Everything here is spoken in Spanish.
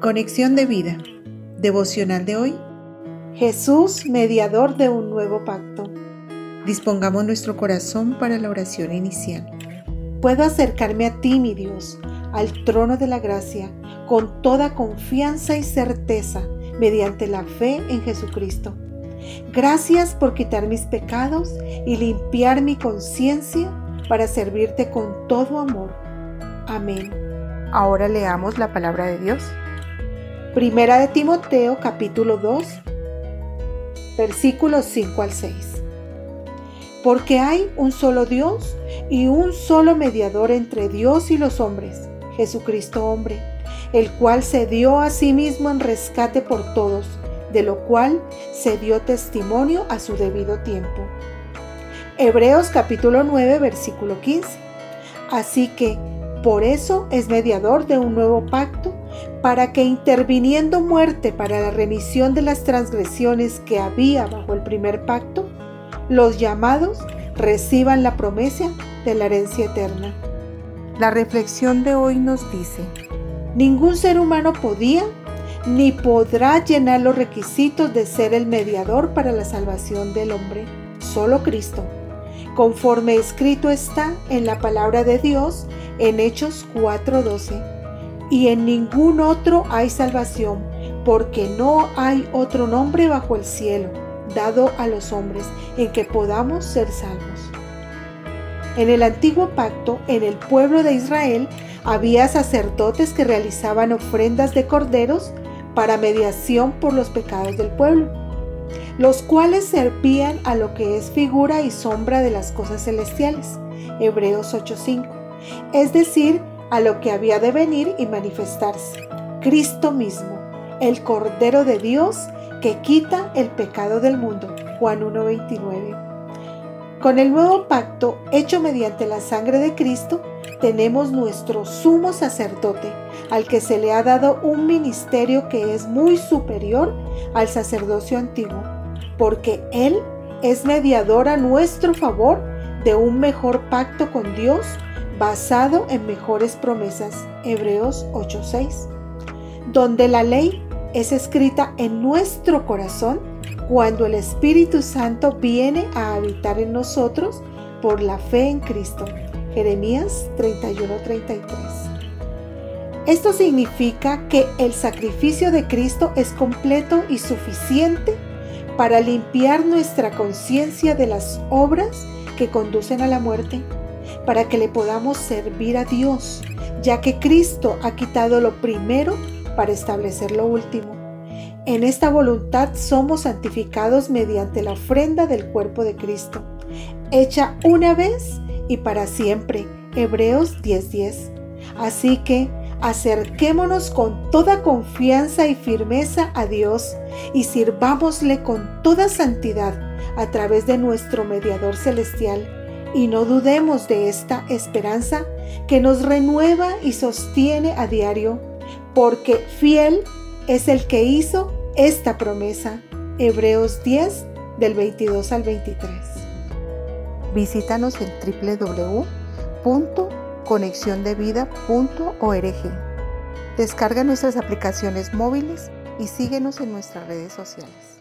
Conexión de vida. Devocional de hoy. Jesús, mediador de un nuevo pacto. Dispongamos nuestro corazón para la oración inicial. Puedo acercarme a ti, mi Dios, al trono de la gracia, con toda confianza y certeza, mediante la fe en Jesucristo. Gracias por quitar mis pecados y limpiar mi conciencia para servirte con todo amor. Amén. Ahora leamos la palabra de Dios. Primera de Timoteo capítulo 2 versículos 5 al 6. Porque hay un solo Dios y un solo mediador entre Dios y los hombres, Jesucristo hombre, el cual se dio a sí mismo en rescate por todos, de lo cual se dio testimonio a su debido tiempo. Hebreos capítulo 9 versículo 15. Así que por eso es mediador de un nuevo pacto, para que interviniendo muerte para la remisión de las transgresiones que había bajo el primer pacto, los llamados reciban la promesa de la herencia eterna. La reflexión de hoy nos dice, ningún ser humano podía ni podrá llenar los requisitos de ser el mediador para la salvación del hombre, solo Cristo conforme escrito está en la palabra de Dios en Hechos 4:12. Y en ningún otro hay salvación, porque no hay otro nombre bajo el cielo dado a los hombres en que podamos ser salvos. En el antiguo pacto, en el pueblo de Israel, había sacerdotes que realizaban ofrendas de corderos para mediación por los pecados del pueblo los cuales servían a lo que es figura y sombra de las cosas celestiales. Hebreos 8:5. Es decir, a lo que había de venir y manifestarse. Cristo mismo, el Cordero de Dios que quita el pecado del mundo. Juan 1:29. Con el nuevo pacto hecho mediante la sangre de Cristo, tenemos nuestro sumo sacerdote, al que se le ha dado un ministerio que es muy superior al sacerdocio antiguo, porque Él es mediador a nuestro favor de un mejor pacto con Dios basado en mejores promesas. Hebreos 8:6. Donde la ley es escrita en nuestro corazón cuando el Espíritu Santo viene a habitar en nosotros por la fe en Cristo. Jeremías 31:33. Esto significa que el sacrificio de Cristo es completo y suficiente para limpiar nuestra conciencia de las obras que conducen a la muerte, para que le podamos servir a Dios, ya que Cristo ha quitado lo primero para establecer lo último. En esta voluntad somos santificados mediante la ofrenda del cuerpo de Cristo, hecha una vez y para siempre. Hebreos 10:10. Así que acerquémonos con toda confianza y firmeza a Dios y sirvámosle con toda santidad a través de nuestro mediador celestial. Y no dudemos de esta esperanza que nos renueva y sostiene a diario, porque fiel es el que hizo esta promesa. Hebreos 10 del 22 al 23. Visítanos en www.conexiondevida.org. Descarga nuestras aplicaciones móviles y síguenos en nuestras redes sociales.